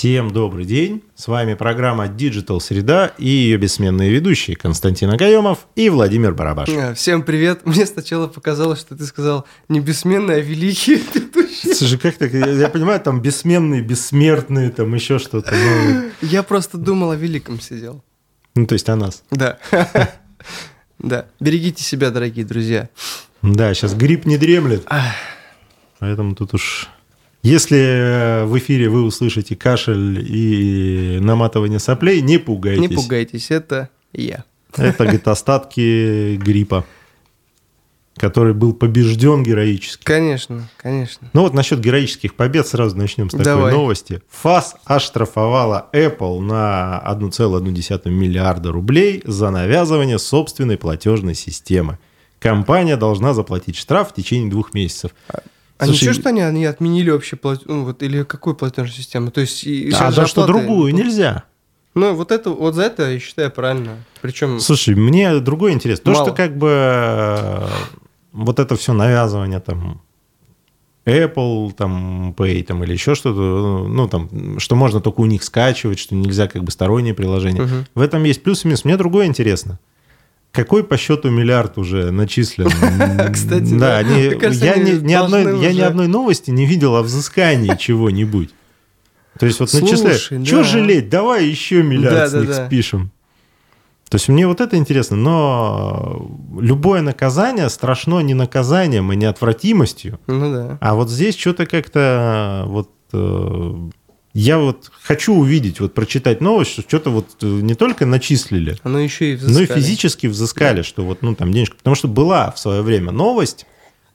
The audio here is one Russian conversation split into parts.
Всем добрый день. С вами программа Digital Среда и ее бессменные ведущие Константин Агаемов и Владимир Барабаш. А, Всем привет. Мне сначала показалось, что ты сказал не бессменные, а великие ведущие. Слушай, как так? Я, я понимаю, там бессменные, бессмертные, там еще что-то. Ну, Я просто думал о великом сидел. ну, то есть о нас. Да. Да. Берегите себя, дорогие друзья. Да, сейчас грипп не дремлет. Поэтому тут уж... Если э, в эфире вы услышите кашель и наматывание соплей, не пугайтесь. Не пугайтесь, это я. Это говорит, остатки гриппа, который был побежден героически. Конечно, конечно. Ну вот насчет героических побед сразу начнем с такой Давай. новости. ФАС оштрафовала Apple на 1,1 миллиарда рублей за навязывание собственной платежной системы. Компания должна заплатить штраф в течение двух месяцев. А Слушай, ничего, что они, они отменили вообще плат... ну, вот, или какую платежную систему? То есть А за что оплаты- другую нельзя. Ну, вот это, вот за это я считаю правильно. Причем Слушай, мне другое интересно. То, Мало. что как бы э, вот это все навязывание там Apple, там, Pay, там, или еще что-то, ну, там, что можно только у них скачивать, что нельзя как бы сторонние приложения. Мгм. В этом есть плюс и минус. Мне другое интересно. Какой по счету миллиард уже начислен? Кстати, да, да. они- кажется, я, ни, ни одной, должны я ни уже- одной новости не видел о взыскании чего-нибудь. То есть вот начисляют. Слушай, Что да. жалеть? Давай еще миллиард Да, с да, них да. спишем. То есть мне вот это интересно, но любое наказание страшно не наказанием и неотвратимостью, ну да. а вот здесь что-то как-то вот э, я вот хочу увидеть, вот прочитать новость, что что-то вот э, не только начислили, Оно еще и но и взыскали. физически взыскали, что вот ну там денежка, потому что была в свое время новость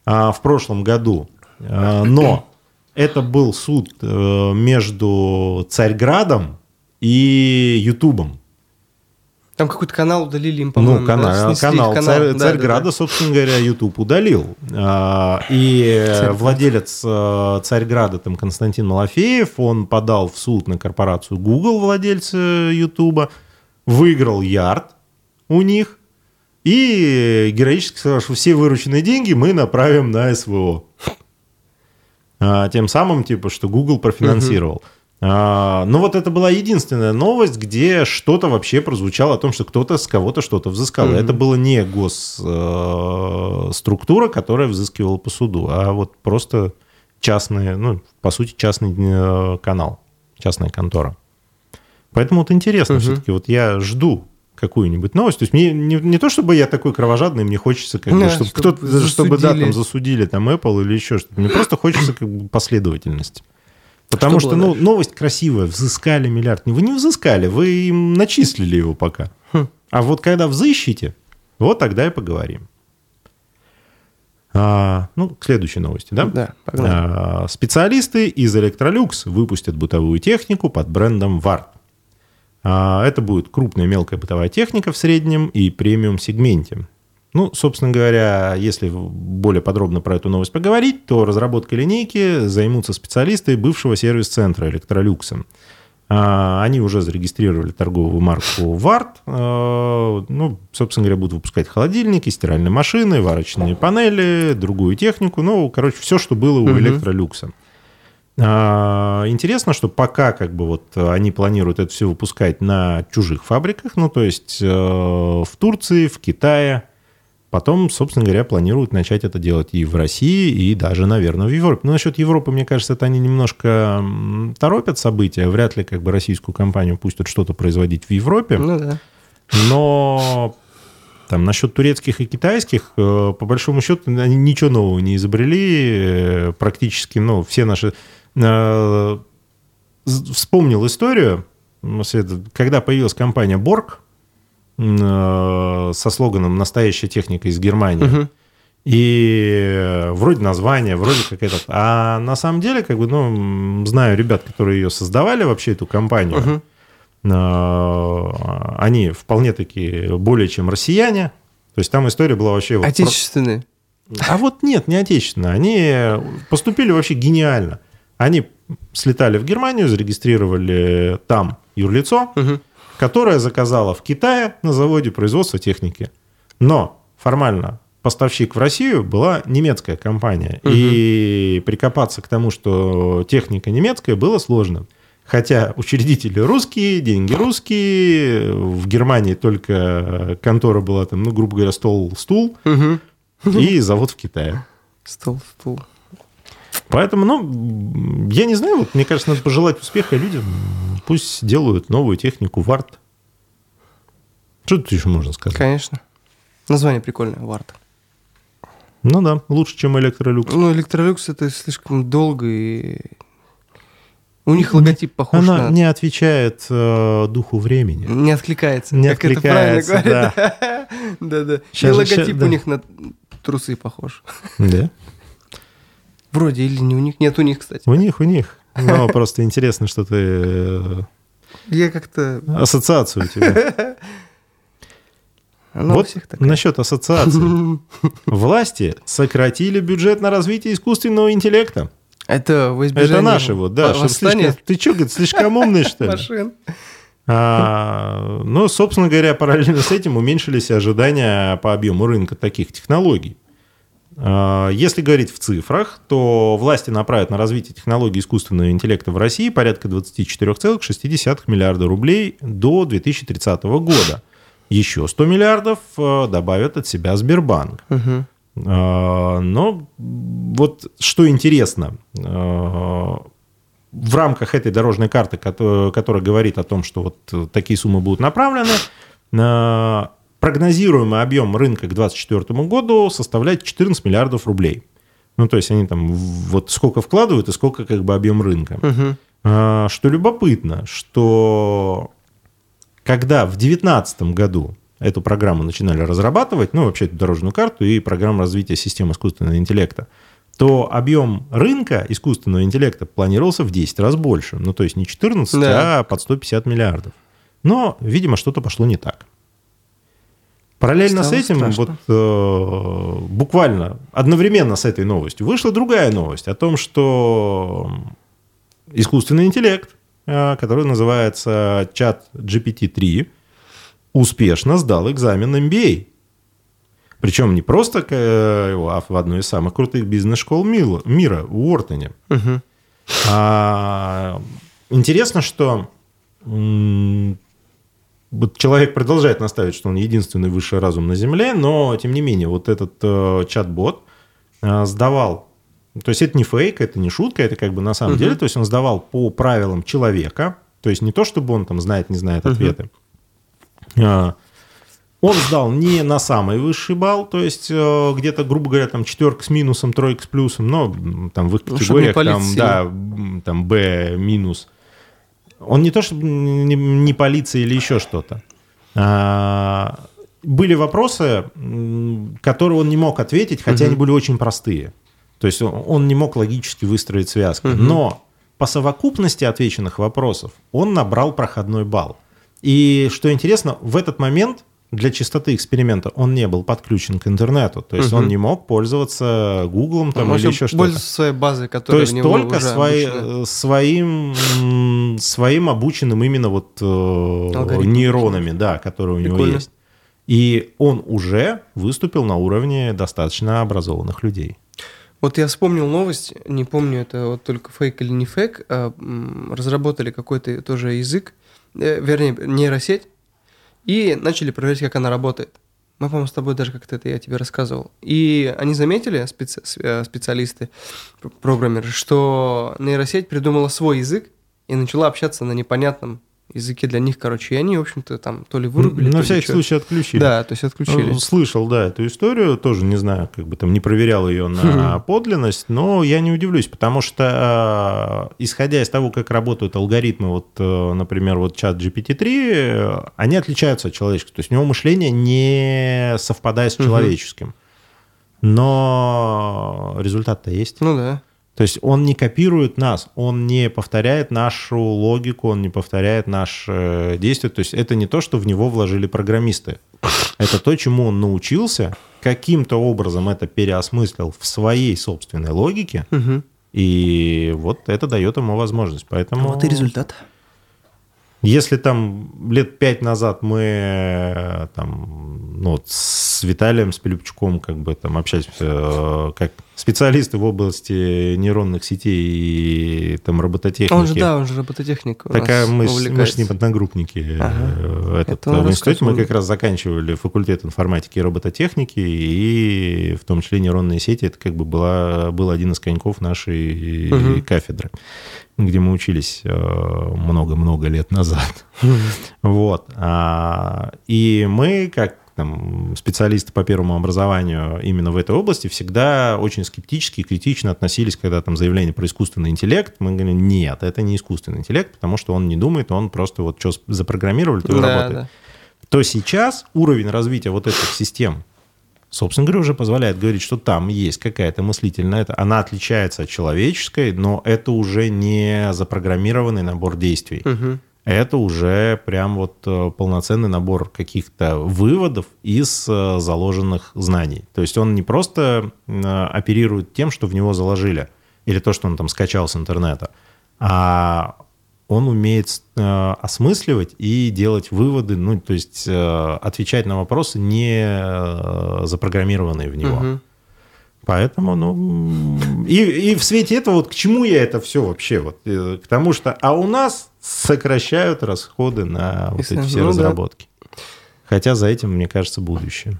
а, в прошлом году, а, но это был суд э, между Царьградом и Ютубом. Там какой-то канал удалили им, по-моему. Ну, да? канал, Снесли канал, канал. Царь- Да, Царьграда, да, да. собственно говоря, YouTube удалил. А, И Царьград. владелец э, Царьграда, там, Константин Малафеев, он подал в суд на корпорацию Google, владельца YouTube, выиграл ярд у них, и героически сказал, что все вырученные деньги мы направим на СВО. А, Тем самым, типа, что Google профинансировал. А, Ну, вот это была единственная новость, где что-то вообще прозвучало о том, что кто-то с кого-то что-то взыскал. Мгм. Это было не госструктура, которая взыскивала по суду, а вот просто частный, ну, по сути, частный э, канал, частная контора. Поэтому вот интересно Мгм. все-таки, вот я жду какую-нибудь новость. То есть мне не, не то, чтобы я такой кровожадный, мне хочется, как бы, Да, чтобы чтобы кто-то, чтобы да, засудили. там засудили там Apple или еще что-то. Мне просто хочется как бы последовательности. Потому Что что, было ну, новость красивая, взыскали миллиард. Вы не взыскали, вы им начислили его пока. Хм. А вот когда взыщите, вот тогда и поговорим. А, ну, к следующей новости, да? Да, погнали. А, специалисты из Electrolux выпустят бытовую технику под брендом VART. А, Это будет крупная мелкая бытовая техника в среднем и премиум сегменте. Ну, собственно говоря, если более подробно про эту новость поговорить, то разработкой линейки займутся специалисты бывшего сервис-центра Electrolux. А, Они уже зарегистрировали торговую марку VART. А, Ну, собственно говоря, будут выпускать холодильники, стиральные машины, варочные панели, другую технику. Ну, короче, все, что было у. Electrolux. А, Интересно, что пока как бы вот они планируют это все выпускать на чужих фабриках, ну то есть э, в Турции, в Китае, потом, собственно говоря, планируют начать это делать и в России, и даже, наверное, в Европе. Но насчет Европы, мне кажется, это они немножко торопят события, вряд ли как бы российскую компанию пустят что-то производить в Европе. Ну да. Но там насчет турецких и китайских, э, по большому счету, они ничего нового не изобрели. Э, Практически, ну, все наши... э, Вспомнил историю, когда появилась компания Борг э, со слоганом «Настоящая техника из Германии». Мгм. И э, вроде название, вроде какая-то... А на самом деле, как бы, ну, знаю ребят, которые ее создавали, вообще эту компанию. Э, Они вполне такие более чем россияне. То есть там история была вообще... вот Отечественные. про- А вот нет, не отечественные. Они поступили вообще гениально. Они слетали в Германию, зарегистрировали там юрлицо, Мгм. Которое заказало в Китае на заводе производства техники. Но формально поставщик в Россию была немецкая компания. Мгм. И прикопаться к тому, что техника немецкая, было сложно. Хотя учредители русские, деньги русские, в Германии только контора была там, ну, грубо говоря, стол, стул, Угу. и завод в Китае. Стол, стул. Поэтому, ну, я не знаю, вот, мне кажется, надо пожелать успеха людям. Пусть делают новую технику варт. Что тут еще можно сказать? Конечно. Название прикольное, Варт. Ну да, лучше, чем электролюкс. Ну, Электролюкс это слишком долго и... У них логотип похож Она на... не отвечает э, духу времени. Не откликается. Не как это правильно откликается, говорят. Да-да. И логотип да. у них на трусы похож. Да? Вроде или не у них. Нет, у них, кстати. У них, у них. Но просто интересно, что ты... э, Я как-то... Ассоциацию у тебя. Она у вот насчет ассоциации. Власти сократили бюджет на развитие искусственного интеллекта. Это во Это наши вот, да. слишком- Ты что, говорит, слишком умный, что ли? машин. А, ну, собственно говоря, параллельно с этим уменьшились ожидания по объему рынка таких технологий. А, Если говорить в цифрах, то власти направят на развитие технологий искусственного интеллекта в России порядка 24,6 миллиарда рублей до 2030 года. Еще 100 миллиардов э, добавят от себя Сбербанк. А, Но вот что интересно, в рамках этой дорожной карты, кото- которая говорит о том, что вот э, такие суммы будут направлены, прогнозируемый объем рынка к 2024 году составляет 14 миллиардов рублей. Ну, то есть они там вот сколько вкладывают и сколько как бы объем рынка. А, Что любопытно, что когда в 2019 году эту программу начинали разрабатывать, ну, вообще эту дорожную карту и программу развития систем искусственного интеллекта, то объем рынка искусственного интеллекта планировался в 10 раз больше. Ну, то есть не 14, Да. а под 150 миллиардов. Но, видимо, что-то пошло не так. Параллельно Стало с этим, страшно. вот э, буквально одновременно с этой новостью вышла другая новость о том, что искусственный интеллект, э, который называется чат GPT-3, успешно сдал экзамен MBA. Причем не просто э, а в одной из самых крутых бизнес-школ мира, в Уортоне. Мгм. А, интересно, что вот человек продолжает настаивать, что он единственный высший разум на Земле, но тем не менее вот этот э, чат-бот э, сдавал, то есть это не фейк, это не шутка, это как бы на самом Мгм. деле, то есть он сдавал по правилам человека, то есть не то, чтобы он там знает, не знает Мгм. ответы. А, Он сдал не на самый высший балл, то есть э, где-то, грубо говоря, там четверка с минусом, тройка с плюсом, но там в их категориях там, да, там Б минус. Он не то, чтобы не, не полиция или еще что-то. А, были вопросы, которые он не мог ответить, хотя Мгм. они были очень простые. То есть он, не мог логически выстроить связки. Мгм. Но по совокупности отвеченных вопросов он набрал проходной балл. И что интересно, в этот момент для чистоты эксперимента он не был подключен к интернету. То есть Мгм. он не мог пользоваться Гуглом там, Он или еще что-то. пользуется своей базой, То которая есть в него только свои- обучена. э, своим, своим обученным именно вот э, Алгоритмом нейронами, да, которые у него Прикольно. есть. И он уже выступил на уровне достаточно образованных людей. Вот я вспомнил новость, не помню, это вот только фейк или не фейк, а, разработали какой-то тоже язык, э, вернее, нейросеть, и начали проверять, как она работает. Мы, по-моему, с тобой даже как-то это я тебе рассказывал. И они заметили, специ- э, специалисты, пр- программеры, что нейросеть придумала свой язык и начала общаться на непонятном языке для них, короче. И они, в общем-то, там то ли вырубили, на всякий чё. случай отключили. Да, то есть отключили. Ну, Слышал, да, эту историю, тоже не знаю, как бы там не проверял ее на подлинность, но я не удивлюсь, потому что, э, исходя из того, как работают алгоритмы, вот, э, например, вот чат GPT-3, э, они отличаются от человеческого, то есть у него мышление не совпадает с человеческим. Но результат-то есть. Ну да. То есть он не копирует нас, он не повторяет нашу логику, он не повторяет наши действия. То есть это не то, что в него вложили программисты. Это то, чему он научился, каким-то образом это переосмыслил в своей собственной логике, Мгм. и вот это дает ему возможность. Поэтому, Вот и результат. Если там лет пять назад мы э, там, ну, вот с Виталием, с Пилипчуком как бы там общались, э, как специалисты в области нейронных сетей и там робототехники. Он же, да, он же робототехник. у Так нас а мы, мы с ним одногруппники. Ага. Э, Этот, Это в институте мы как раз заканчивали факультет информатики и робототехники, и в том числе нейронные сети, это как бы была, был один из коньков нашей Мгм. кафедры, где мы учились э, много-много лет назад. Вот. А, И мы, как там, специалисты по первому образованию именно в этой области, всегда очень скептически и критично относились, когда там заявление про искусственный интеллект. Мы говорим, нет, это не искусственный интеллект, потому что он не думает, он просто вот что запрограммировали, то и Да, работает. да. То сейчас уровень развития вот этих систем, собственно говоря, уже позволяет говорить, что там есть какая-то мыслительная, она отличается от человеческой, но это уже не запрограммированный набор действий Мгм. это уже прям вот э, полноценный набор каких-то выводов из э, заложенных знаний. То есть он не просто э, оперирует тем, что в него заложили, или то, что он там скачал с интернета, а он умеет э, осмысливать и делать выводы, ну, то есть э, отвечать на вопросы, не э, запрограммированные в него. Мгм. Поэтому, ну, и, и в свете этого, вот к чему я это все вообще? Вот, э, к тому, что, а у нас сокращают расходы на вот Если- эти все ну да. разработки. Хотя за этим, мне кажется, будущее.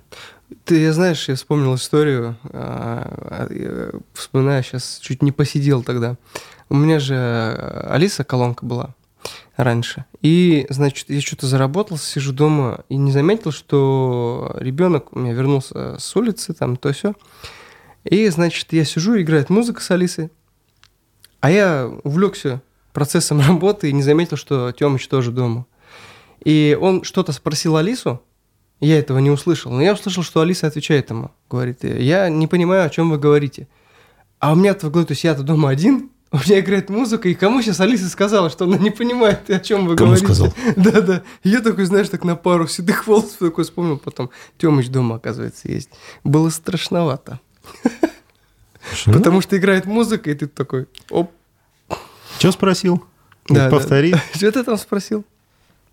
Ты знаешь, я вспомнил историю, а, я вспоминаю, сейчас чуть не посидел тогда. У меня же а, Алиса колонка была раньше. И, значит, я что-то заработал, сижу дома и не заметил, что ребенок у меня вернулся с улицы, там, то все. И, значит, я сижу, играет музыка с Алисой, а я увлекся процессом работы и не заметил, что Тёмыч тоже дома. И он что-то спросил Алису, я этого не услышал, но я услышал, что Алиса отвечает ему, говорит, я не понимаю, о чем вы говорите. А у меня-то в голове, то есть я-то дома один, у меня играет музыка, и кому сейчас Алиса сказала, что она не понимает, о чем вы Кому говорите? сказал? Да-да. Я такой, знаешь, так на пару седых волос такой вспомнил, потом Тёмыч дома, оказывается, есть. Было страшновато. Ну, Потому что играет музыка, и ты такой, оп. Что спросил? Да, да. повтори. Что ты там спросил?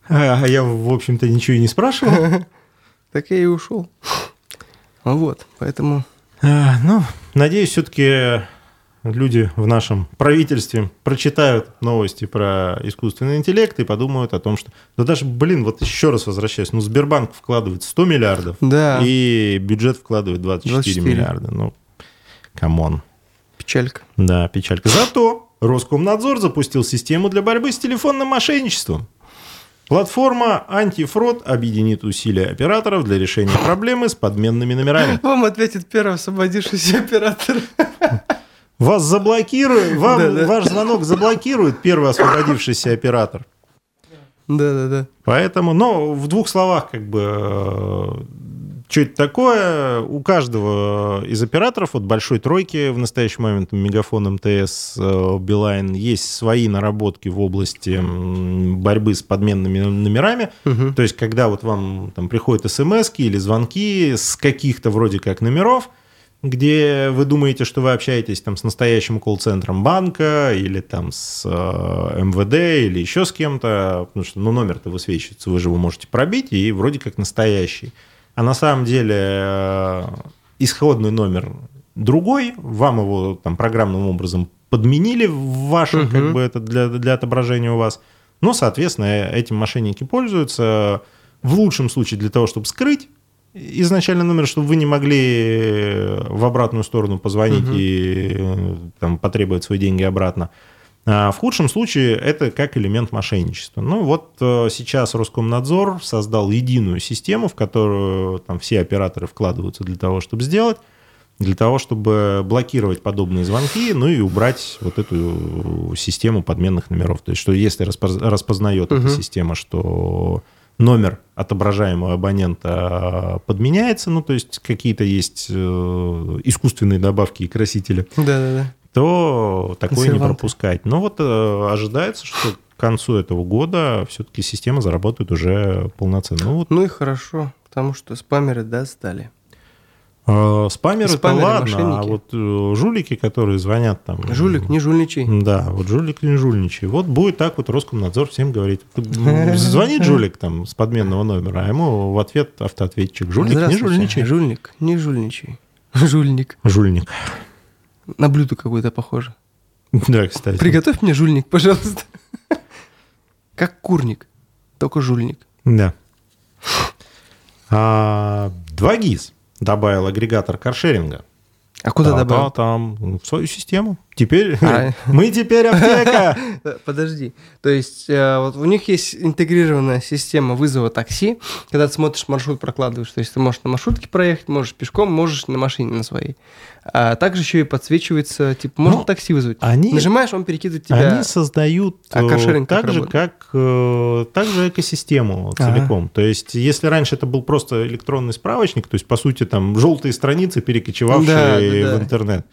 А я, в общем-то, ничего и не спрашивал. Так я и ушел. Ну Вот, поэтому... А, Ну, надеюсь, все-таки люди в нашем правительстве прочитают новости про искусственный интеллект и подумают о том, что... Да даже, блин, вот еще раз возвращаюсь, ну, Сбербанк вкладывает 100 миллиардов, Да, и бюджет вкладывает 24, 24. миллиарда. Ну, come on. печалька. Да, печалька. Зато Роскомнадзор запустил систему для борьбы с телефонным мошенничеством. Платформа «Антифрод» объединит усилия операторов для решения проблемы с подменными номерами. Вам ответит первый освободившийся оператор. Вас заблокирует, вам Да-да. ваш звонок заблокирует первый освободившийся оператор. Да-да-да. Поэтому, ну, в двух словах, как бы, что это такое? У каждого из операторов, вот большой тройки в настоящий момент, Мегафон, МТС, э, Билайн, есть свои наработки в области борьбы с подменными номерами. Мгм. То есть, когда вот вам там приходят смс или звонки с каких-то вроде как номеров, где вы думаете, что вы общаетесь там с настоящим колл-центром банка или там с э, МВД или еще с кем-то, потому что ну, номер-то высвечивается, вы же его можете пробить, и вроде как настоящий. А на самом деле э, исходный номер другой, вам его там программным образом подменили в вашем, Мгм. как бы это для, для отображения у вас. Ну, соответственно, этим мошенники пользуются в лучшем случае для того, чтобы скрыть изначально номер, чтобы вы не могли в обратную сторону позвонить Мгм. и э, там, потребовать свои деньги обратно. А в худшем случае это как элемент мошенничества. Ну вот э, сейчас Роскомнадзор создал единую систему, в которую там все операторы вкладываются для того, чтобы сделать, для того, чтобы блокировать подобные звонки, ну и убрать вот эту систему подменных номеров. То есть, что если распоз- распознает эта Мгм. система, что номер отображаемого абонента подменяется, ну то есть какие-то есть э, искусственные добавки и красители, Да-да-да. То такое не пропускать. Но вот э, ожидается, что к концу этого года все-таки система заработает уже полноценно. Ну вот Ну и хорошо, потому что спамеры достали. э, спамеры это Спамеры, ладно, а мошенники. вот э, жулики, которые звонят там... Жулик, не жульничай. Да, вот жулик не жульничай. Вот будет так вот Роскомнадзор всем говорит. Звонит жулик там с подменного номера, а ему в ответ автоответчик. Жулик не Здравствуйте, жульничай. Жульник, не жульничай. Жульник. Жульник. На блюдо какое-то похоже. Да, кстати. Приготовь мне жульник, пожалуйста. Как курник, только жульник. Да. А, 2GIS добавил агрегатор каршеринга. А куда добавил? та- Там, ну, в свою систему. Теперь А. мы теперь аптека. Подожди. То есть э, вот у них есть интегрированная система вызова такси, когда ты смотришь маршрут, прокладываешь. То есть ты можешь на маршрутке проехать, можешь пешком, можешь на машине на своей. А также еще и подсвечивается, типа, можно Ну, такси вызвать. Они, Нажимаешь, он перекидывает тебя. они создают А э, каршеринг так же, как э, так же экосистему целиком. То есть, если раньше это был просто электронный справочник, то есть, по сути, там желтые страницы, перекочевавшие Да, да, да. в интернет.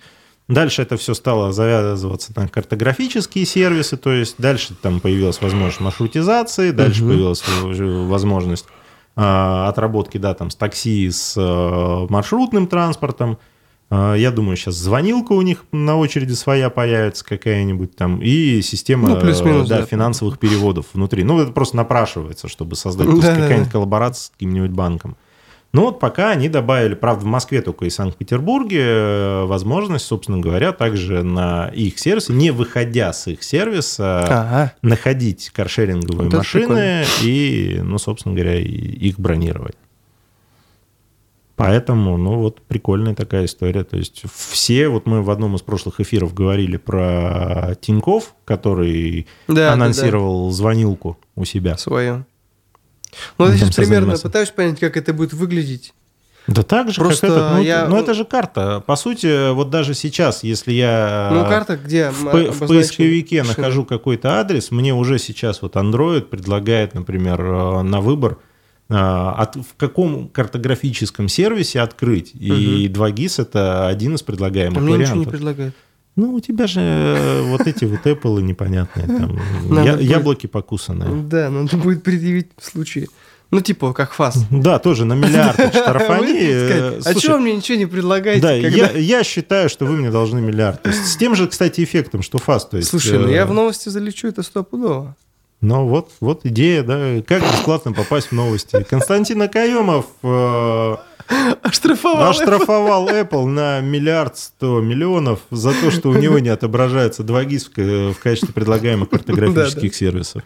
Дальше это все стало завязываться на картографические сервисы, то есть дальше там появилась возможность маршрутизации, дальше Мгм. появилась возможность а, отработки, да, там, с такси, с э, маршрутным транспортом. А, Я думаю, сейчас звонилка у них на очереди своя появится какая-нибудь там, и система Ну, э, да, да. финансовых переводов внутри. Ну, это просто напрашивается, чтобы создать есть Да-да-да. какая-нибудь коллаборация с каким-нибудь банком. Ну вот пока они добавили, правда, в Москве только и Санкт-Петербурге, э, возможность, собственно говоря, также на их сервисе, не выходя с их сервиса, Ага. находить каршеринговые Вот машины и, ну, собственно говоря, их бронировать. Поэтому, ну, вот прикольная такая история. То есть все, вот мы в одном из прошлых эфиров говорили про Тиньков, который Да, да, анонсировал звонилку у себя. да, свое. Ну, я со примерно пытаюсь понять, как это будет выглядеть. Да так же, Просто как это. Ну, я- ну, это же карта. По сути, вот даже сейчас, если я Ну, карта где? в, п- в обозначена поисковике машина? нахожу какой-то адрес, мне уже сейчас вот Android предлагает, например, э, на выбор, э, от, в каком картографическом сервисе открыть. И 2GIS это один из А предлагаемых мне ничего не вариантов. предлагает. Ну, у тебя же э, вот эти вот Apple непонятные, там, Надо я- будет- яблоки покусанные. Да, надо будет предъявить в случае. Ну, типа, как фас. Да, тоже на миллиард штрафани. э, А чего мне ничего не предлагаете? Да, когда- я, я считаю, что вы мне должны миллиард. То есть с тем же, кстати, эффектом, что. То есть, Слушай, ну э, я в новости залечу, это стопудово. Ну вот, вот идея, да, как бесплатно попасть в новости. Константин Акаемов э, Оштрафовал. оштрафовал Apple на миллиард сто миллионов за то, что у него не отображается 2GIS в ка- в качестве предлагаемых картографических сервисов.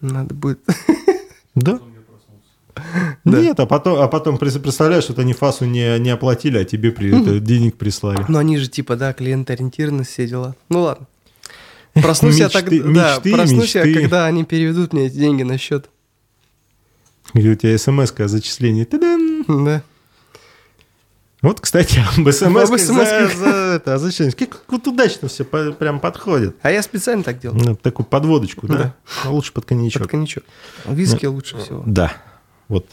Надо будет. Да? Да. Нет, а потом, а потом представляешь, что они ФАСу не, не оплатили, а тебе при, это, денег прислали. Но они же типа, да, клиент-ориентированность, все дела. Ну ладно. Проснусь я Мечты, тогда, да, мечты, проснусь я, мечты. когда они переведут мне эти деньги на счет. Где у тебя смс о зачислении. Та-дам! Да. Вот, кстати, об смс Об за, за это, а зачем? Как вот удачно все прям подходит. А я специально так делал. Ну, такую подводочку, да? Да. Ну, лучше под коньячок. Под коньячок. Виски лучше всего. Да, вот.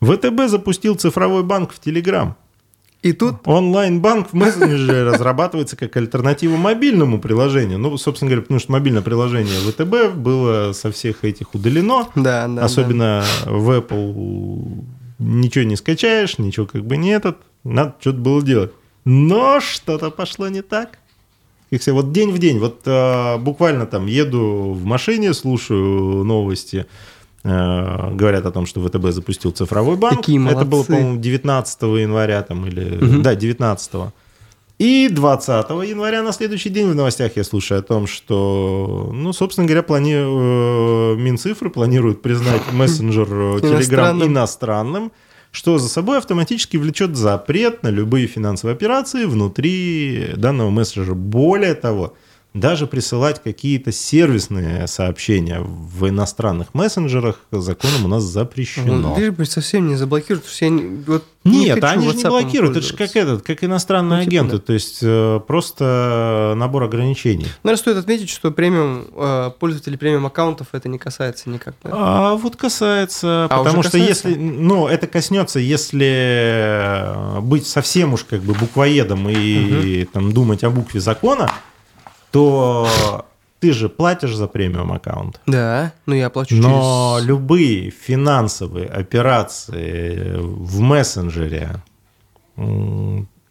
ВТБ запустил цифровой банк в Телеграм. И тут Онлайн-банк в мессенджере разрабатывается как альтернатива мобильному приложению. Ну, собственно говоря, потому что мобильное приложение ВТБ было со всех этих удалено. Да, да. Особенно в Apple ничего не скачаешь, ничего как бы не этот. Надо что-то было делать. Но что-то пошло не так. Как все, вот день в день, вот а, буквально там еду в машине, слушаю новости, говорят о том, что ВТБ запустил цифровой банк. Какие Это было, молодцы. по-моему, 19 января там или... Мгм. Да, 19 и 20 января на следующий день в новостях я слушаю о том, что, ну, собственно говоря, плани... э, Минцифры планируют признать мессенджер э, Telegram иностранным, что за собой автоматически влечет запрет на любые финансовые операции внутри данного мессенджера. Более того, даже присылать какие-то сервисные сообщения в иностранных мессенджерах законом у нас запрещено. Ну, лишь бы совсем не заблокируют, я не- вот не Нет, они же не блокируют. Это же как этот, как иностранные Ну, типа, агенты. да. То есть э, просто набор ограничений. Наверное, стоит отметить, что премиум э, пользователей премиум аккаунтов это не касается никак. да? А вот касается, А, потому что касается? если, ну, это коснется, если э, быть совсем уж как бы буквоедом и там думать о букве закона, то ты же платишь за премиум аккаунт. Да, ну я плачу Но через... любые финансовые операции в мессенджере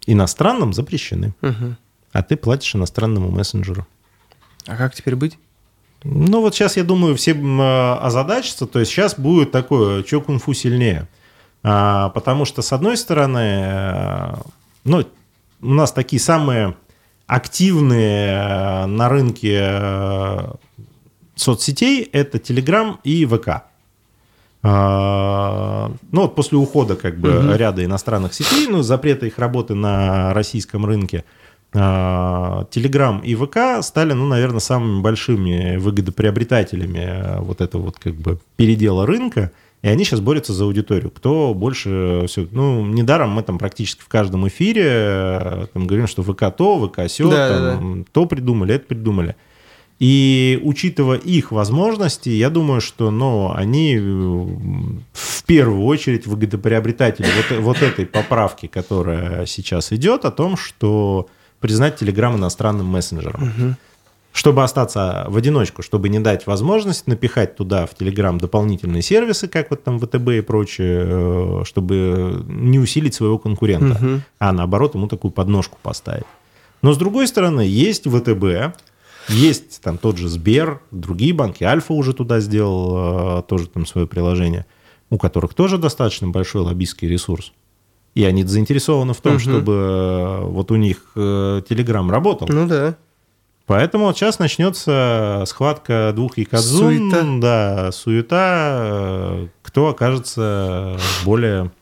иностранном запрещены. Мгм. А ты платишь иностранному мессенджеру. А как теперь быть? Ну вот сейчас, я думаю, все э, озадачатся. То есть сейчас будет такое, что кунг-фу сильнее. А, потому что, с одной стороны, э, ну, у нас такие самые активные э, на рынке э, соцсетей это Telegram и ВК. А, ну вот после ухода как бы Мгм. ряда иностранных сетей, ну запрета их работы на российском рынке, Telegram и ВК стали, ну, наверное, самыми большими выгодоприобретателями э, вот этого вот как бы передела рынка, и они сейчас борются за аудиторию. Кто больше все... Ну, недаром мы там практически в каждом эфире э, там, говорим, что ВК то, ВК сё, Да, там, да, то придумали, это придумали. И учитывая их возможности, я думаю, что ну, они э, в первую очередь выгодоприобретатели вот, вот этой поправки, которая сейчас идет, о том, что признать Telegram иностранным мессенджером. Чтобы остаться в одиночку, чтобы не дать возможность напихать туда, в Telegram, дополнительные сервисы, как вот там ВТБ и прочее, э, чтобы не усилить своего конкурента, Мгм. а наоборот ему такую подножку поставить. Но с другой стороны, есть ВТБ, есть там тот же Сбер, другие банки, Альфа уже туда сделал э, тоже там свое приложение, у которых тоже достаточно большой лоббистский ресурс. И они заинтересованы в том, Мгм. чтобы э, вот у них Telegram работал. Ну да. Поэтому вот сейчас начнется схватка двух якадзун. Суета. Да, суета. э, Кто окажется более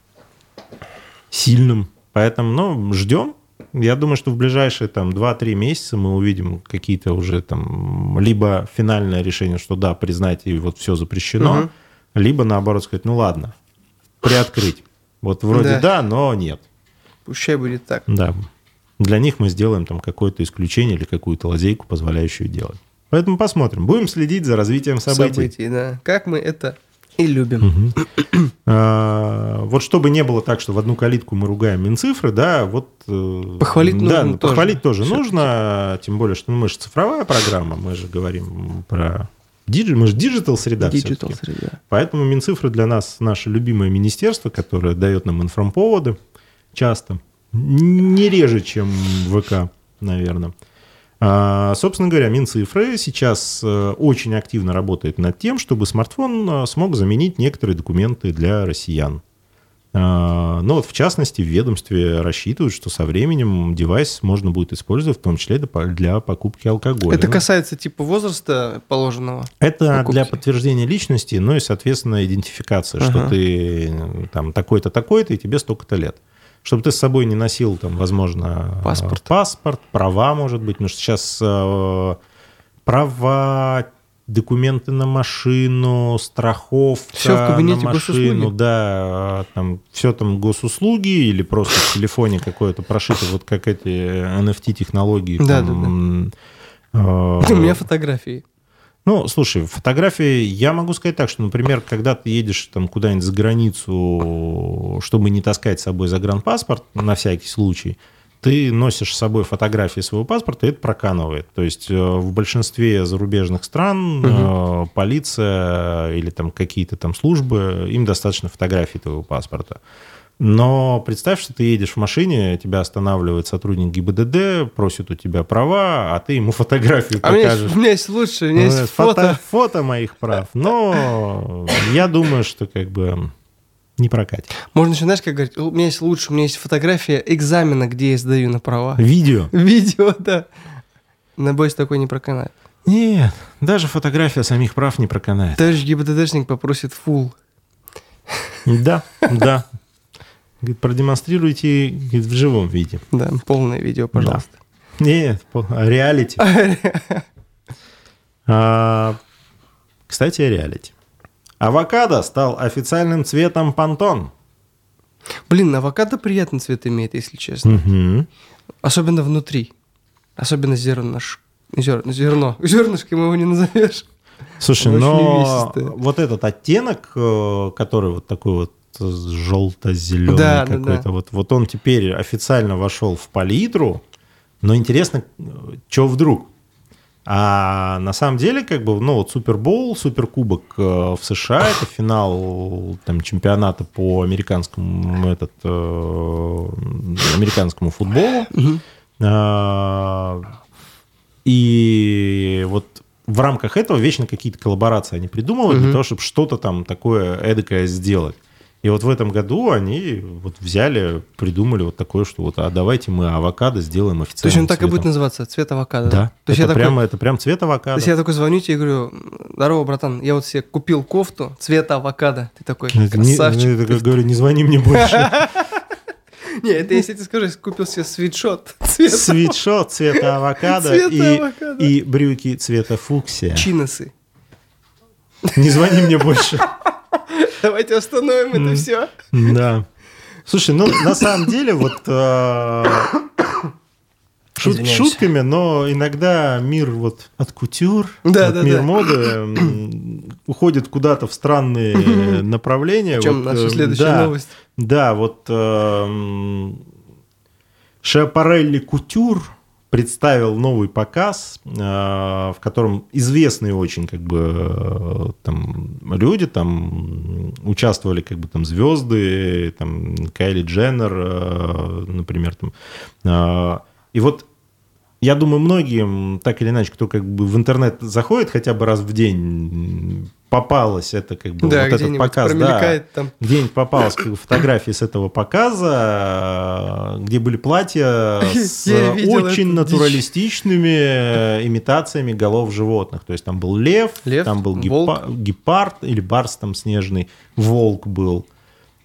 сильным. Поэтому, ну, ждем. Я думаю, что в ближайшие там 2-3 месяца мы увидим какие-то уже там либо финальное решение, что да, признать и вот все запрещено, Мгм. либо наоборот сказать, ну ладно, приоткрыть. Вот вроде Да. да, но нет. Пущай будет так. Да. Для них мы сделаем там какое-то исключение или какую-то лазейку, позволяющую делать. Поэтому посмотрим. Будем следить за развитием событий. Событий, да. Как мы это и любим. А, вот чтобы не было так, что в одну калитку мы ругаем Минцифры, да, вот... э, Похвалить да, нужно ну, похвалить тоже, тоже. нужно, тем более, что ну, мы же цифровая программа, мы же говорим про... Digi- мы же digital среда Digital всё-таки. среда. Поэтому Минцифры для нас наше любимое министерство, которое дает нам информповоды часто, не реже, чем ВК, наверное. А, собственно говоря, Минцифры сейчас э, очень активно работает над тем, чтобы смартфон э, смог заменить некоторые документы для россиян. А, Ну вот, в частности, в ведомстве рассчитывают, что со временем девайс можно будет использовать, в том числе для- покупки алкоголя. Это касается типа возраста положенного. это покупки. для подтверждения личности, ну и, соответственно, идентификация, что Ага. ты э, там такой-то, такой-то, и тебе столько-то лет. Чтобы ты с собой не носил, там, возможно, Паспорт. паспорт, права, может быть, потому что сейчас э, права, документы на машину, страховка Всё в кабинете на машину, госуслуги? да, э, там все там госуслуги или просто в телефоне какое-то прошито, вот как эти NFT-технологии. Да, там, э, У меня фотографии. Ну, слушай, фотографии, я могу сказать так, что, например, когда ты едешь там куда-нибудь за границу, чтобы не таскать с собой загранпаспорт на всякий случай, ты носишь с собой фотографии своего паспорта, и это проканывает. То есть э, в большинстве зарубежных стран э, полиция или там какие-то там службы, им достаточно фотографий твоего паспорта. Но представь, что ты едешь в машине, тебя останавливает сотрудник ГИБДД, просит у тебя права, а ты ему фотографию А у меня, покажешь. есть, у меня есть лучше, у меня Ну, есть фото, фото. фото моих прав. Но я думаю, что как бы не прокатит. Можно еще, знаешь, как говорить, у меня есть лучше, у меня есть фотография экзамена, где я сдаю на права. Видео? Видео, да. На бойс такой не проканает. Нет, даже фотография самих прав не проканает. Товарищ ГИБДДшник попросит фул. Да, да. Говорит, продемонстрируйте говорит, в живом виде. Да, полное видео, пожалуйста. Нет, по- реалити. А, Кстати, о реалити. Авокадо стал официальным цветом пантон. Блин, авокадо приятный цвет имеет, если честно. Мгм. Особенно внутри. Особенно зернош... зер- Зерно. Зернышком его не назовешь. Слушай, Очень но вот этот оттенок, э, который вот такой вот желто-зеленый Да, да, какой-то, да. Вот, вот он теперь официально вошел в палитру, но интересно, что вдруг? А на самом деле, как бы, ну вот Супербоул, Суперкубок э, в США, это финал там чемпионата по американскому этот э, американскому футболу. А, И вот в рамках этого вечно какие-то коллаборации они придумывают для того, чтобы что-то там такое эдакое сделать. И вот в этом году они вот взяли, придумали вот такое, что вот, а давайте мы авокадо сделаем То есть он так и цветом. будет называться, цвет авокадо? Да, То есть это, я такой, прямо, это прям цвет то авокадо. есть я такой звоню тебе и говорю, здорово, братан, я вот себе купил кофту цвета авокадо. Ты такой, не- красавчик. это, как говорю, не звони мне больше. Не, это если ты скажешь, купил себе свитшот цвета Свитшот цвета авокадо Цвета и, авокадо. и брюки цвета фуксия. чиносы. Не звони мне больше. Давайте остановим это все. Да. Слушай, ну на самом деле вот э, шут- шутками, но иногда мир вот от кутюр, Да, вот да, мир да. моды уходит куда-то в странные направления. В чем Вот, наша э, следующая да, новость? Да, вот эм, Шиапарелли Кутюр представил новый показ, э, в котором известные очень как бы там люди там участвовали как бы там звезды, там Кайли Дженнер, э, например, там. Э, И вот я думаю, многим, так или иначе, кто как бы в интернет заходит хотя бы раз в день, попалось это как бы Да, вот этот показ, да, там. где-нибудь попалась как бы фотографии с этого показа, где были платья с очень дичь. натуралистичными э, имитациями голов животных. То есть там был лев, Лев, там был гепа- гепард или барс там снежный, волк был.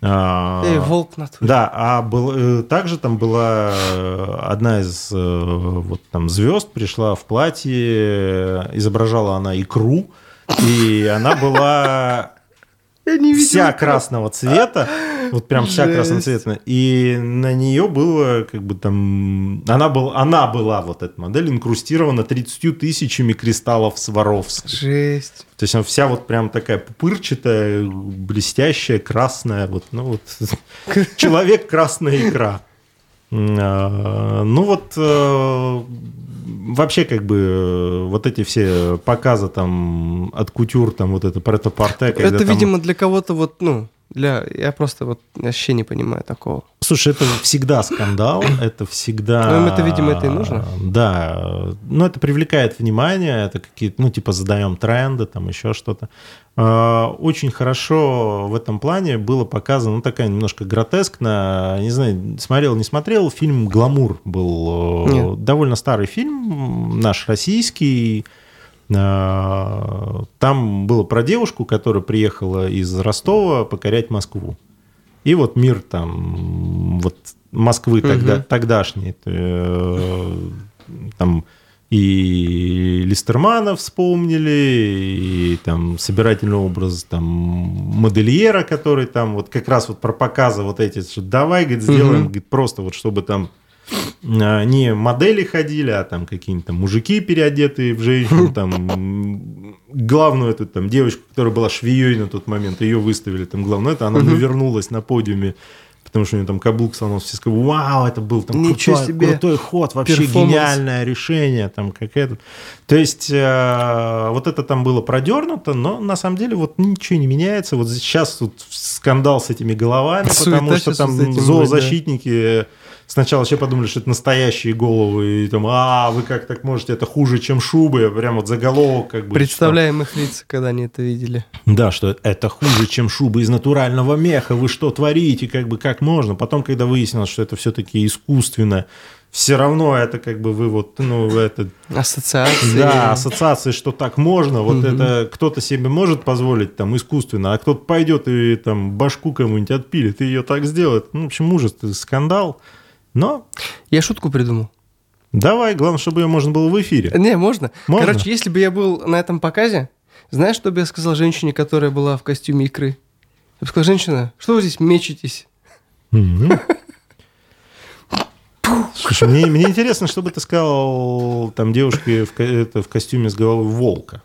А, Эй, волк на да, а был, э, также там была э, одна из э, вот там звезд пришла в платье, изображала она икру, и она была. Вся красного цвета, вот прям вся красного цвета, и на нее было как бы там, она, был, она была, вот эта модель, инкрустирована 30 тысячами кристаллов Сваровски. Жесть. То есть она вся вот прям такая пупырчатая, блестящая, красная, вот, ну вот, человек красная икра. А, Ну вот э, вообще как бы э, вот эти все показы там от кутюр, там вот это претапорте, когда Это, там- видимо, для кого-то вот, ну, для... Я просто вот вообще не понимаю такого. Слушай, это всегда скандал, это всегда... Ну, им это, видимо, это и нужно. Да, но это привлекает внимание, это какие-то, ну, типа, задаем тренды, там еще что-то. А, Очень хорошо в этом плане было показано, ну, такая немножко гротескная, не знаю, смотрел, не смотрел, фильм «Гламур» был э, Нет. довольно старый фильм, наш российский, Там было про девушку, которая приехала из Ростова покорять Москву. И вот мир там, вот Москвы тогда, Мгм. тогдашний, э, там и Листермана вспомнили, и там собирательный образ там модельера, который там вот как раз вот про показы вот эти, что давай, говорит, сделаем, Мгм. говорит, просто вот чтобы там а, не модели ходили, а там какие-нибудь там мужики, переодетые в женщину, там главную эту там девочку, которая была швеей на тот момент, ее выставили там главное, это она Мгм. навернулась на подиуме, потому что у нее там каблук сломался, все сказали, вау, это был там Ничего крутой, себе. крутой ход, вообще гениальное решение, там как это. То есть э, вот это там было продернуто, но на самом деле вот ничего не меняется. Вот сейчас тут скандал с этими головами, Суета потому что там этим будет, да. Сначала вообще подумали, что это настоящие головы, и там, а, вы как так можете, это хуже, чем шубы, прям вот заголовок как бы. Представляем их лица, когда они это видели. что- да, что это хуже, чем шубы из натурального меха, вы что творите, как бы, как можно. Потом, когда выяснилось, что это все-таки искусственно, все равно это как бы вы вот, ну, это Ассоциации. да, ассоциации, что так можно, вот Мгм. это кто-то себе может позволить там искусственно, а кто-то пойдет и там башку кому-нибудь отпилит и ее так сделает. Ну, в общем, ужас, скандал. Но Я шутку придумал. давай, главное, чтобы ее можно было в эфире. Не, можно. Можно? Короче, если бы я был на этом показе, знаешь, что бы я сказал женщине, которая была в костюме икры? Я бы сказал, женщина, что вы здесь мечетесь? Слушай, мне, мне интересно, что бы ты сказал там девушке в, это, в костюме с головой волка.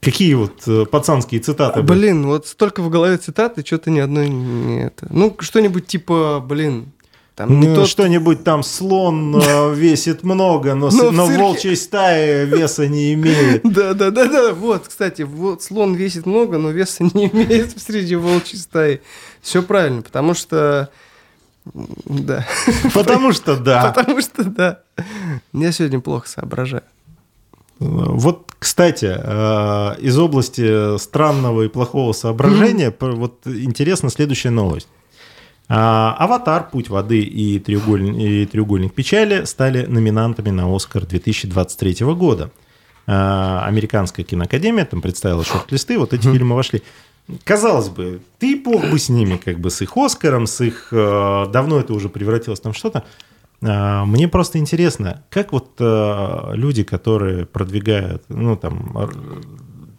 Какие вот э, пацанские цитаты? Блин, вот столько в голове цитаты, что-то ни одной не это. Ну, что-нибудь типа, блин, там не Ну, тот... что-нибудь там слон э, весит много, но, Но в но цирке- волчьей стае веса не имеет. Да, да, да, да. Вот, кстати, вот слон весит много, но веса не имеет среди волчьей стаи. Все правильно, потому что. Да. Потому что да. Потому что да. Я сегодня плохо соображаю. Вот, кстати, э, из области странного и плохого соображения, вот интересна следующая новость. А, «Аватар. Путь воды» и «Треугольник, и «Треугольник печали» стали номинантами на «Оскар» 2023 года. А, Американская киноакадемия там представила шорт-листы, вот эти фильмы вошли. Казалось бы, ты бог бы с ними, как бы с их Оскаром, с их... Э, давно это уже превратилось там что-то. А, мне просто интересно, как вот э, люди, которые продвигают, ну, там,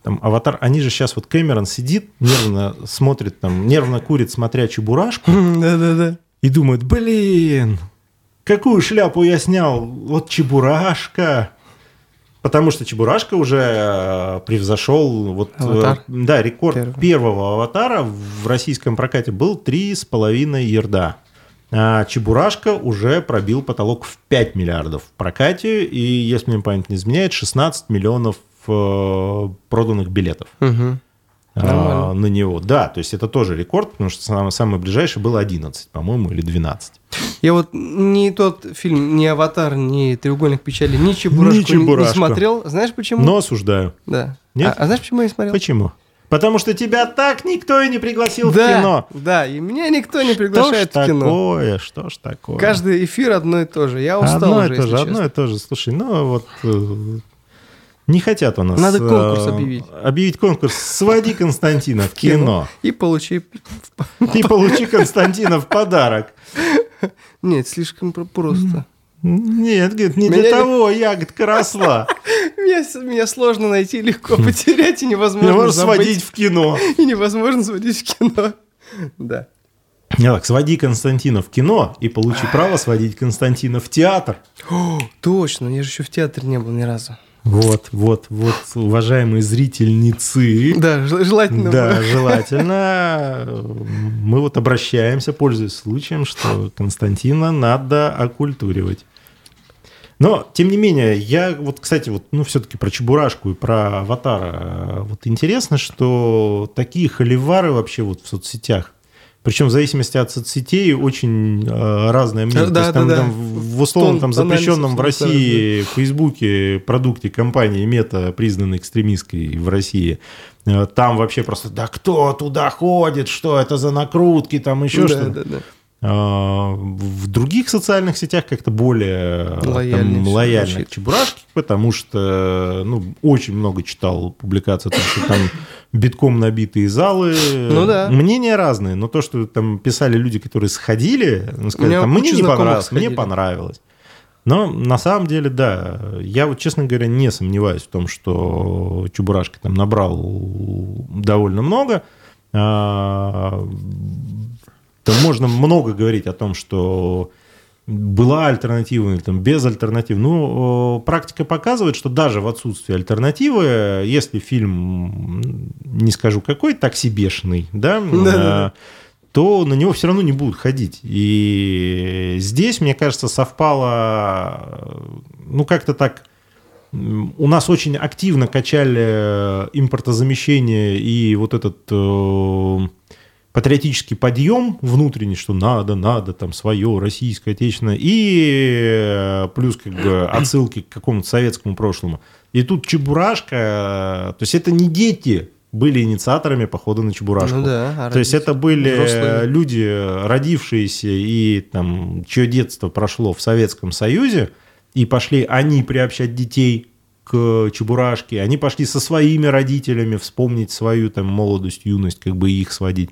там, аватар, они же сейчас вот Кэмерон сидит, нервно смотрит, там, нервно курит, смотря Чебурашку. Да-да-да. И думает, блин, какую шляпу я снял, вот Чебурашка. Потому что Чебурашка уже э, превзошел вот, э, Аватар? да, рекорд Первый. первого аватара в российском прокате был 3,5 ярда. А Чебурашка уже пробил потолок в 5 миллиардов в прокате, и, если мне память не изменяет, 16 миллионов проданных билетов. Угу. А, на него. Да, то есть это тоже рекорд, потому что самый, самый ближайший был 11, по-моему, или 12. Я вот ни тот фильм, ни «Аватар», ни «Треугольник печали», ни «Чебурашку», ни Чебурашку. Не, смотрел. Знаешь почему? Но осуждаю. Да. Нет? А, а знаешь, почему я не смотрел? Почему? Потому что тебя так никто и не пригласил да, в кино. Да, и меня никто не приглашает что в кино. такое, что ж такое? Каждый эфир одно и то же. Я устал одно уже, и то же, одно и то же. Слушай, ну вот э, не хотят у нас. Надо конкурс э, объявить. Объявить конкурс. Своди Константина в кино. И получи... И получи Константина в подарок. Нет, слишком просто. Нет, говорит, не меня... для того ягодка росла. Меня, меня сложно найти, легко потерять и невозможно Невозможно сводить в кино. И невозможно сводить в кино. Да. Так, своди Константина в кино и получи право сводить Константина в театр. О, точно, я же еще в театре не был ни разу. Вот, вот, вот, уважаемые зрительницы. Да, желательно. Да, желательно. Мы вот обращаемся, пользуясь случаем, что Константина надо окультуривать. Но, тем не менее, я вот, кстати, вот, ну, все-таки про Чебурашку и про Аватара. Вот интересно, что такие холивары вообще вот в соцсетях причем в зависимости от соцсетей очень э, разное мнение. Да, То есть, там, да, там, В условном там, запрещенном в России в Фейсбуке продукте компании Мета, признанной экстремистской в России, э, там вообще просто, да кто туда ходит, что это за накрутки, там еще да, что-то. Да, да. А, в других социальных сетях как-то более там, лояльно к Чебурашке, потому что ну, очень много читал публикаций, том, что там битком набитые залы. Ну да. Мнения разные, но то, что там писали люди, которые сходили, ну, сказали, там, мне не понравилось, сходили. мне понравилось. Но на самом деле, да, я вот, честно говоря, не сомневаюсь в том, что Чебурашка там набрал довольно много. А, то можно много говорить о том, что была альтернатива или там без альтернативы. Ну, практика показывает, что даже в отсутствии альтернативы, если фильм, не скажу какой, такси бешеный, да, да, то на него все равно не будут ходить. И здесь, мне кажется, совпало, ну, как-то так у нас очень активно качали импортозамещение и вот этот э, патриотический подъем внутренний, что надо, надо, там, свое, российское, отечественное, и э, плюс как бы отсылки к какому-то советскому прошлому. И тут Чебурашка, э, то есть это не дети были инициаторами похода на Чебурашку. Ну да, а то есть это были взрослые. люди, родившиеся и там, чье детство прошло в Советском Союзе, и пошли они приобщать детей к Чебурашке, они пошли со своими родителями вспомнить свою там молодость, юность, как бы их сводить.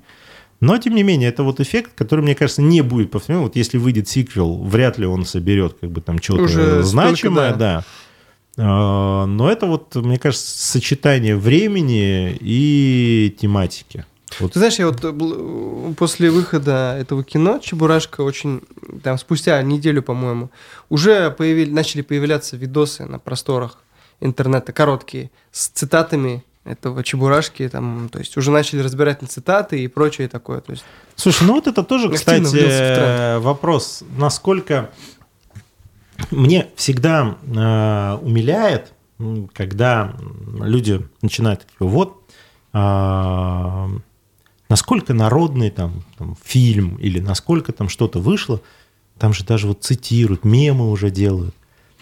Но, тем не менее, это вот эффект, который, мне кажется, не будет повторен. Вот если выйдет сиквел, вряд ли он соберет как бы там что-то значимое, столько, да. да. А, но это вот, мне кажется, сочетание времени и тематики. Вот. Ты знаешь, я вот э, после выхода этого кино Чебурашка очень, там, спустя неделю, по-моему, уже появили, начали появляться видосы на просторах интернета, короткие, с цитатами этого Чебурашки, там, то есть уже начали разбирать на цитаты и прочее такое. То есть... Слушай, ну вот это тоже, кстати, вопрос, насколько мне всегда э, умиляет, когда люди начинают, вот, э, насколько народный там, там фильм или насколько там что-то вышло, там же даже вот цитируют, мемы уже делают.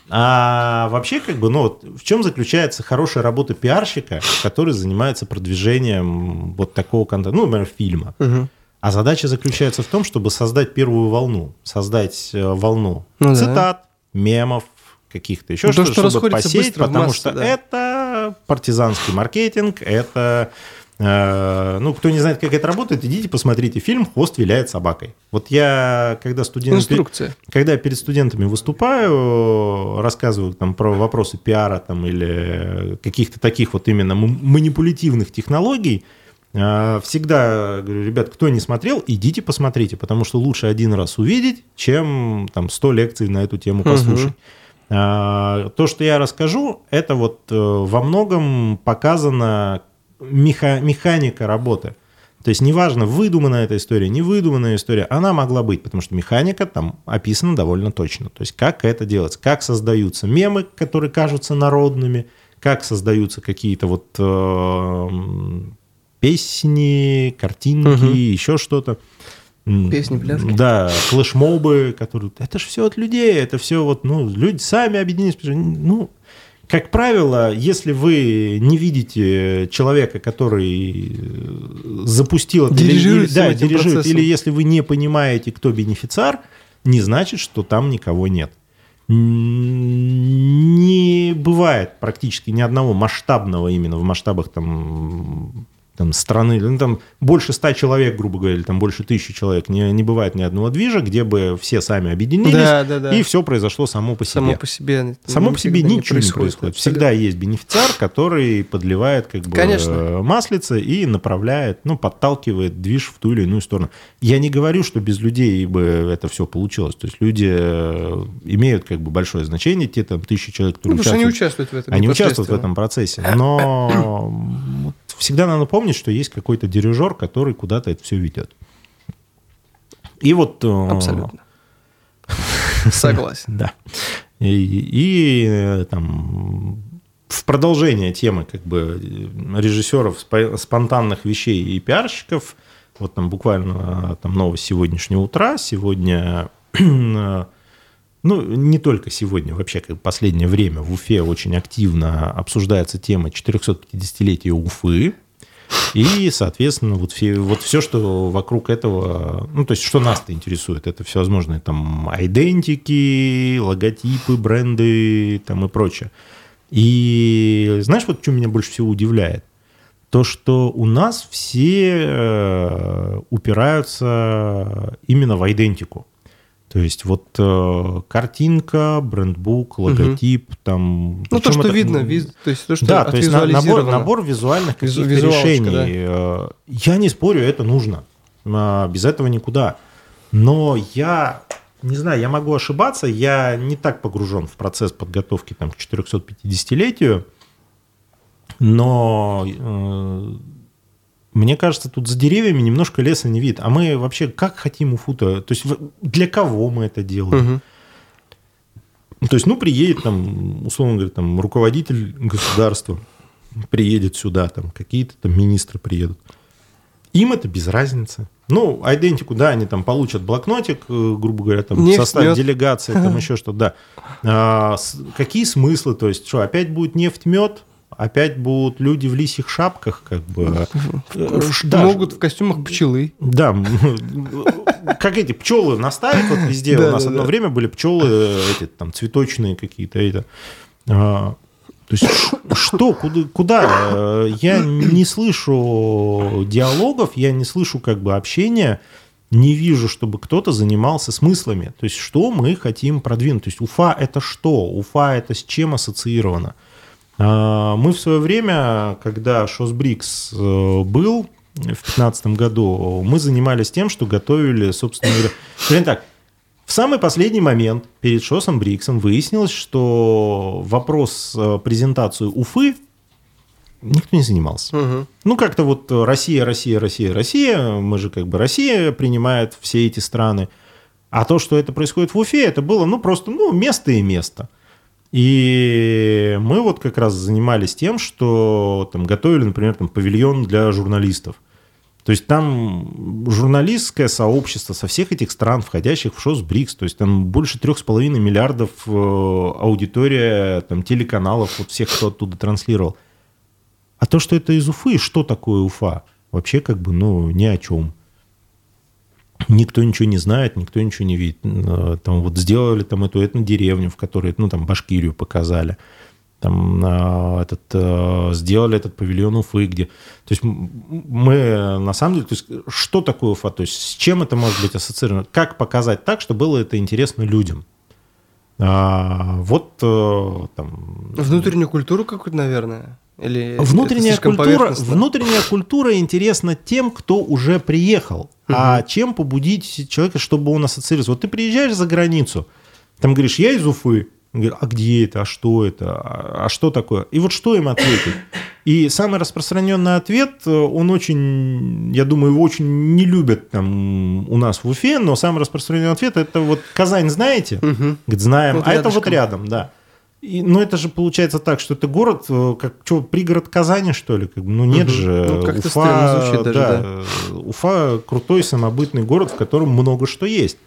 А вообще, как бы, ну, вот в чем заключается хорошая работа пиарщика, который занимается продвижением вот такого контента, ну, например, фильма. Мгм. А задача заключается в том, чтобы создать первую волну, создать э, волну Ну да. цитат, мемов, каких-то еще Ну, то, что-то, что чтобы посеять, потому массы, что да. это партизанский маркетинг, это ну, кто не знает, как это работает, идите посмотрите фильм «Хвост виляет собакой». Вот я, когда студент... Инструкция. Когда я перед студентами выступаю, рассказываю там про вопросы пиара там, или каких-то таких вот именно манипулятивных технологий, э, всегда говорю, ребят, кто не смотрел, идите посмотрите, потому что лучше один раз увидеть, чем там 100 лекций на эту тему послушать. А, То, что я расскажу, это вот э, во многом показана меха- механика работы. То есть неважно, выдуманная эта история, не выдуманная история, она могла быть, потому что механика там описана довольно точно. То есть как это делается, как создаются мемы, которые кажутся народными, как создаются какие-то вот э, песни, картинки, Мгм. еще что-то. Песни, пляски. Да, флешмобы, которые... Это же все от людей, это все вот, ну, люди сами объединились. Ну, как правило, если вы не видите человека, который э, запустил это, Дирижирует или, да, этим дирижирует, процессом. или если вы не понимаете, кто бенефициар, не значит, что там никого нет. Не бывает практически ни одного масштабного именно в масштабах там, там страны, ну, там больше ста человек, грубо говоря, или там больше тысячи человек, не, не бывает ни одного движа, где бы все сами объединились, Да, да, да. и все произошло само по себе. Само по себе. Само по себе ничего не происходит. Всегда есть бенефициар, который подливает как бы Конечно. э, маслице и направляет, ну, подталкивает движ в ту или иную сторону. Я не говорю, что без людей бы это все получилось. То есть люди э, имеют как бы большое значение, те там тысячи человек, Ну, которые потому что они участвуют. участвуют в этом. Они участвуют в этом процессе. Но всегда надо помнить, что есть какой-то дирижер, который куда-то это все ведет. И вот... э, Абсолютно. Согласен. да. И, и, э, там в продолжение темы как бы э, режиссеров спо- спонтанных вещей и пиарщиков, вот там буквально там новость сегодняшнего утра, сегодня, ну не только сегодня, вообще как последнее время в Уфе очень активно обсуждается тема 450-летия Уфы, и, соответственно, вот все, вот все, что вокруг этого, ну, то есть, что нас-то интересует, это всевозможные там айдентики, логотипы, бренды там и прочее. И знаешь, вот что меня больше всего удивляет? То, что у нас все э, упираются именно в айдентику. То есть вот э, картинка, брендбук, логотип, там... Ну, то, что это- видно, виз- то есть то, что да, то есть на- набор, набор визуальных Визу- каких-то решений. да. Э, Я не спорю, это нужно. А, Без этого никуда. Но я не знаю, я могу ошибаться, я не так погружен в процесс подготовки там, к 450-летию, но э, мне кажется, тут за деревьями немножко леса не вид. А мы вообще как хотим Уфу-то? То есть для кого мы это делаем? Ну, То есть, ну, приедет там, условно говоря, там, руководитель государства, приедет сюда, там, какие-то там министры приедут. Им это без разницы. Ну, идентику, да, они там получат блокнотик, э, грубо говоря, там, Нефть, составе мед. делегации, там еще что-то, да. А, с- какие смыслы? То есть, что, опять будет нефть, мед? Опять будут люди в лисьих шапках, как бы. Э, ш- да, Могут в костюмах пчелы. да, м, как эти пчелы наставят вот везде. У нас одно время были пчелы э, эти там цветочные какие-то. Это. А, То есть что, куда, куда? Э, Я не слышу диалогов, я не слышу как бы общения, не вижу, чтобы кто-то занимался смыслами. То есть что мы хотим продвинуть? То есть Уфа это что? Уфа это с чем ассоциировано? А, Мы в свое время, когда Шосбрикс э, был в 2015 году, мы занимались тем, что готовили, собственно говоря, так, в самый последний момент перед Шосом Бриксом выяснилось, что вопрос э, презентации Уфы никто не занимался. Мгм. Ну, как-то вот Россия, Россия, Россия, Россия, мы же как бы Россия принимает все эти страны. А то, что это происходит в Уфе, это было, ну, просто, ну, место и место. И мы вот как раз занимались тем, что там готовили, например, там павильон для журналистов. То есть там журналистское сообщество со всех этих стран, входящих в ШОС БРИКС, то есть там больше трех с половиной миллиардов э, аудитория там, телеканалов, вот всех, кто оттуда транслировал. А то, что это из Уфы, что такое Уфа? Вообще как бы, ну, ни о чем. Никто ничего не знает, никто ничего не видит. Э, там вот сделали там эту этнодеревню, в которой, ну, там Башкирию показали там а, этот, э, сделали этот павильон Уфы, где... То есть мы на самом деле... То есть что такое Уфа? То есть с чем это может быть ассоциировано? Как показать так, чтобы было это интересно людям? А, вот э, там... Внутреннюю культуру какую-то, наверное? Или внутренняя культура, внутренняя культура интересна тем, кто уже приехал. Угу. А чем побудить человека, чтобы он ассоциировался? Вот ты приезжаешь за границу, там говоришь, я из Уфы, Говорят, а где это, а что это, а, а что такое? И вот что им ответить? И самый распространенный ответ, э, он очень, я думаю, его очень не любят там у нас в Уфе, но самый распространенный ответ это вот Казань знаете? Угу. Говорит, знаем, вот а рядышком. это вот рядом, да. И, но это же получается так, что это город, э, как что, пригород Казани, что ли? Как, ну нет угу. же. Ну, как Уфа, звучит даже, да, да. Уфа крутой самобытный город, в котором много что есть.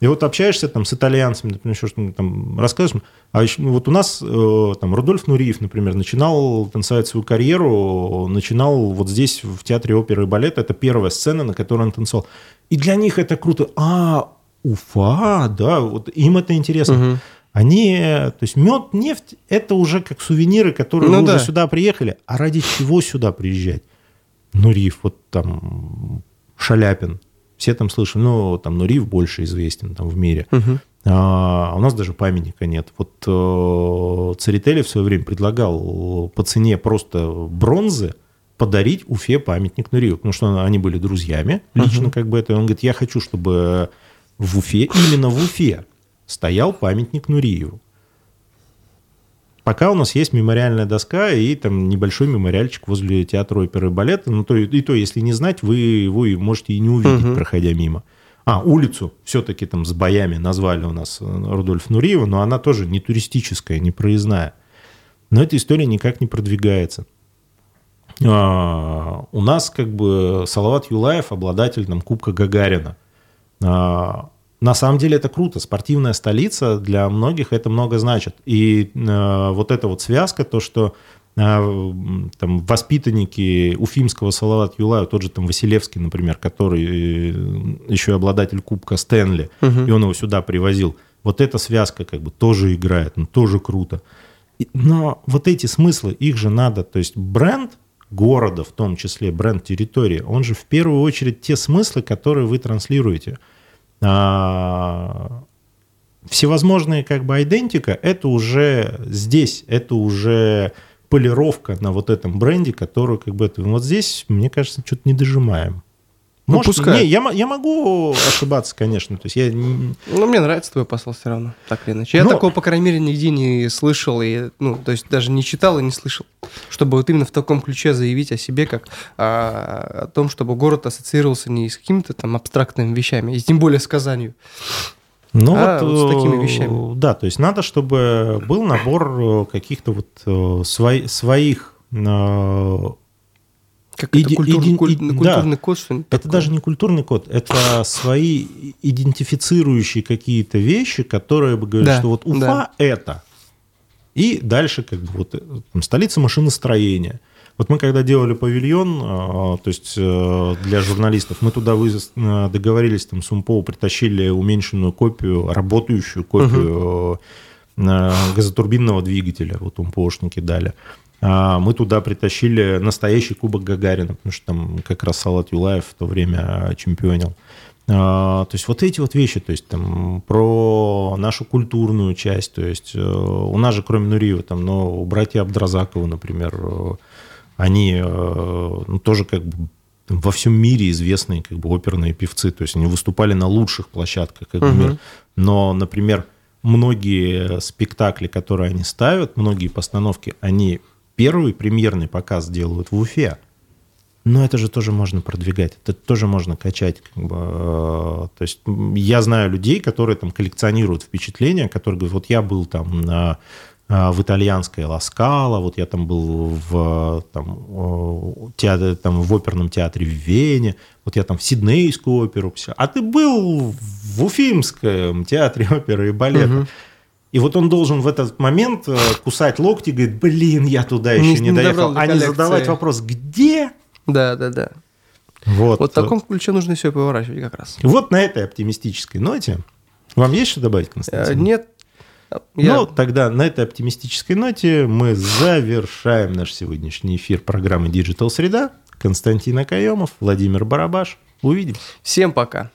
И вот общаешься там с итальянцами, например, еще что-нибудь там рассказываешь. А еще, ну, вот у нас э, там Рудольф Нуриев, например, начинал танцевать свою карьеру, начинал вот здесь в театре оперы и балета. Это первая сцена, на которой он танцевал. И для них это круто. А, Уфа, да, вот им это интересно. Угу. Они, то есть мед, нефть, это уже как сувениры, которые ну, да. уже сюда приехали. А ради чего сюда приезжать? Нуриев, вот там Шаляпин, все там слышали, ну, там Нурив больше известен там в мире. Угу. А, у нас даже памятника нет. Вот э, Церетели в свое время предлагал по цене просто бронзы подарить Уфе памятник Нуриеву, потому что они были друзьями лично uh как бы это. И он говорит, я хочу, чтобы в Уфе, именно в Уфе стоял памятник Нуриеву. Пока у нас есть мемориальная доска и там небольшой мемориальчик возле театра оперы и балета, ну то и то, если не знать, вы его можете и не увидеть, угу. проходя мимо. А, улицу все-таки там с боями назвали у нас э, Рудольф Нуриева, но она тоже не туристическая, не проездная. Но эта история никак не продвигается. А, у нас как бы Салават Юлаев, обладатель там, Кубка Гагарина. А, на самом деле это круто. Спортивная столица для многих это много значит. И э, вот эта вот связка, то, что э, там воспитанники уфимского Салават Юлая, тот же там Василевский, например, который э, еще и обладатель Кубка Стэнли, угу. и он его сюда привозил. Вот эта связка как бы тоже играет, ну, тоже круто. Но вот эти смыслы, их же надо, то есть бренд города, в том числе бренд территории, он же в первую очередь те смыслы, которые вы транслируете – а, всевозможные как бы идентика, это уже здесь, это уже полировка на вот этом бренде, которую как бы вот здесь, мне кажется, что-то не дожимаем. Ну, Может, пускай. Не, я, я могу ошибаться, конечно. То есть я... Ну, мне нравится твой посыл все равно, так или иначе. Я Но... такого, по крайней мере, нигде не слышал, и, ну, то есть даже не читал и не слышал. Чтобы вот именно в таком ключе заявить о себе, как а, о том, чтобы город ассоциировался не с какими-то там абстрактными вещами, и тем более с Казанью. Ну а вот, вот с такими э, вещами. Да, то есть надо, чтобы был набор э, каких-то вот э, свои, своих как Иди, это культур, иди, куль, иди, культурный да, код, что-нибудь Это такое? даже не культурный код, это свои идентифицирующие какие-то вещи, которые бы говорят, да, что вот Уфа да. это. И дальше как бы вот там, столица машиностроения. Вот мы когда делали павильон, а, то есть э, для журналистов, мы туда э, договорились там с УМПО, притащили уменьшенную копию, работающую копию угу. газотурбинного двигателя, вот УМПОшники дали. А, мы туда притащили настоящий кубок Гагарина, потому что там как раз Салат Юлаев в то время чемпионил. А, то есть вот эти вот вещи, то есть там про нашу культурную часть, то есть э, у нас же кроме Нуриева, там, но у братья Абдразакова, например, э, они э, ну, тоже как бы во всем мире известные как бы оперные певцы, то есть они выступали на лучших площадках как бы, мир. Но, например, многие спектакли, которые они ставят, многие постановки, они первый премьерный показ делают в Уфе. Но это же тоже можно продвигать, это тоже можно качать. Как бы, э, то есть я знаю людей, которые там коллекционируют впечатления, которые говорят, вот я был там на в итальянской Ласкала, вот я там был в там, театре, там, в оперном театре в Вене, вот я там в Сиднейскую оперу, все. А ты был в Уфимском театре оперы и балета. Мгм. И вот он должен в этот момент э, кусать локти и говорит, блин, я туда еще Не- не, доехал. до А не задавать вопрос, где? Да, да, да. Вот, Вот в таком ключе нужно все поворачивать как раз. вот на этой оптимистической ноте. Вам есть что добавить, Э, Константин? Нет. Я- Ну, тогда на этой оптимистической ноте мы завершаем наш сегодняшний эфир программы Digital Среда. Константин Акаемов, Владимир Барабаш. Увидимся. Всем пока.